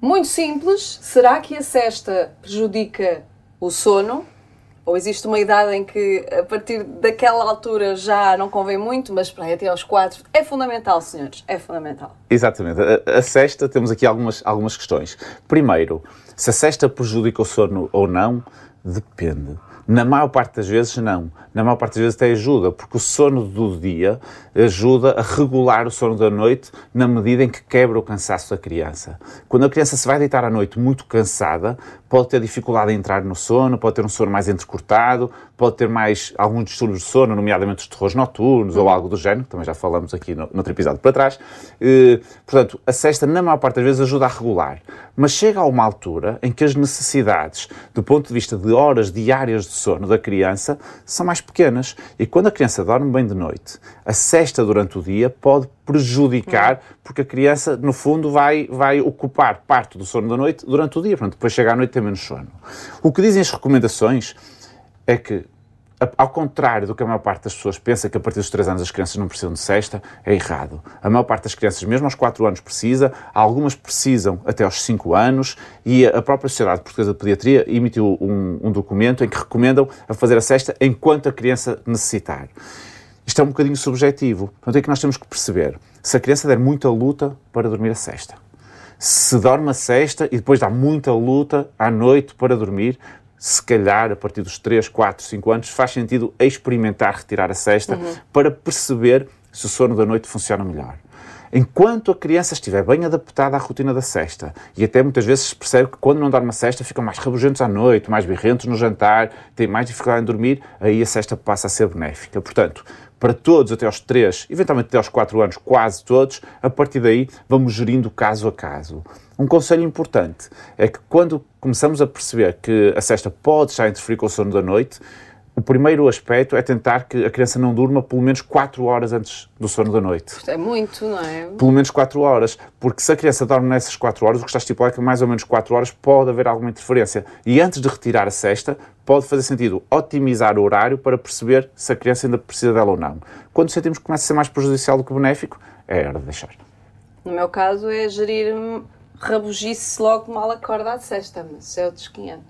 Muito simples. Será que a cesta prejudica o sono? Ou existe uma idade em que, a partir daquela altura, já não convém muito, mas para até aos quatro é fundamental, senhores, é fundamental. Exatamente. A, a cesta, temos aqui algumas, algumas questões. Primeiro, se a cesta prejudica o sono ou não, depende. Na maior parte das vezes, não. Na maior parte das vezes até ajuda, porque o sono do dia ajuda a regular o sono da noite na medida em que quebra o cansaço da criança. Quando a criança se vai deitar à noite muito cansada, pode ter dificuldade em entrar no sono, pode ter um sono mais entrecortado, pode ter mais alguns distúrbios de sono, nomeadamente os terrores noturnos ou algo do género, que também já falamos aqui no, no outro episódio para trás. E, portanto, a cesta, na maior parte das vezes, ajuda a regular. Mas chega a uma altura em que as necessidades, do ponto de vista de horas diárias de sono da criança, são mais pequenas. E quando a criança dorme bem de noite, a cesta durante o dia pode prejudicar, porque a criança, no fundo, vai, vai ocupar parte do sono da noite durante o dia. Portanto, depois chega à noite tem menos sono. O que dizem as recomendações é que, ao contrário do que a maior parte das pessoas pensa, que a partir dos 3 anos as crianças não precisam de cesta, é errado. A maior parte das crianças, mesmo aos 4 anos, precisa, algumas precisam até aos 5 anos, e a própria Sociedade Portuguesa de Pediatria emitiu um, um documento em que recomendam a fazer a cesta enquanto a criança necessitar. Isto é um bocadinho subjetivo. Portanto, é que nós temos que perceber se a criança der muita luta para dormir a cesta. Se dorme a cesta e depois dá muita luta à noite para dormir, se calhar, a partir dos 3, 4, 5 anos, faz sentido experimentar retirar a cesta uhum. para perceber se o sono da noite funciona melhor. Enquanto a criança estiver bem adaptada à rotina da cesta, e até muitas vezes se percebe que quando não dorme a cesta ficam mais rabugentos à noite, mais birrentos no jantar, têm mais dificuldade em dormir, aí a cesta passa a ser benéfica. Portanto, para todos até aos 3, eventualmente até aos 4 anos, quase todos, a partir daí vamos gerindo caso a caso. Um conselho importante é que quando começamos a perceber que a cesta pode já interferir com o sono da noite, o primeiro aspecto é tentar que a criança não durma pelo menos 4 horas antes do sono da noite. É muito, não é? Pelo menos 4 horas, porque se a criança dorme nessas 4 horas, o que está estipulado é que mais ou menos 4 horas pode haver alguma interferência. E antes de retirar a cesta, pode fazer sentido otimizar o horário para perceber se a criança ainda precisa dela ou não. Quando sentimos que começa a ser mais prejudicial do que benéfico, é hora de deixar. No meu caso é gerir rabugice logo mal acorda à sexta, mas é outros 500.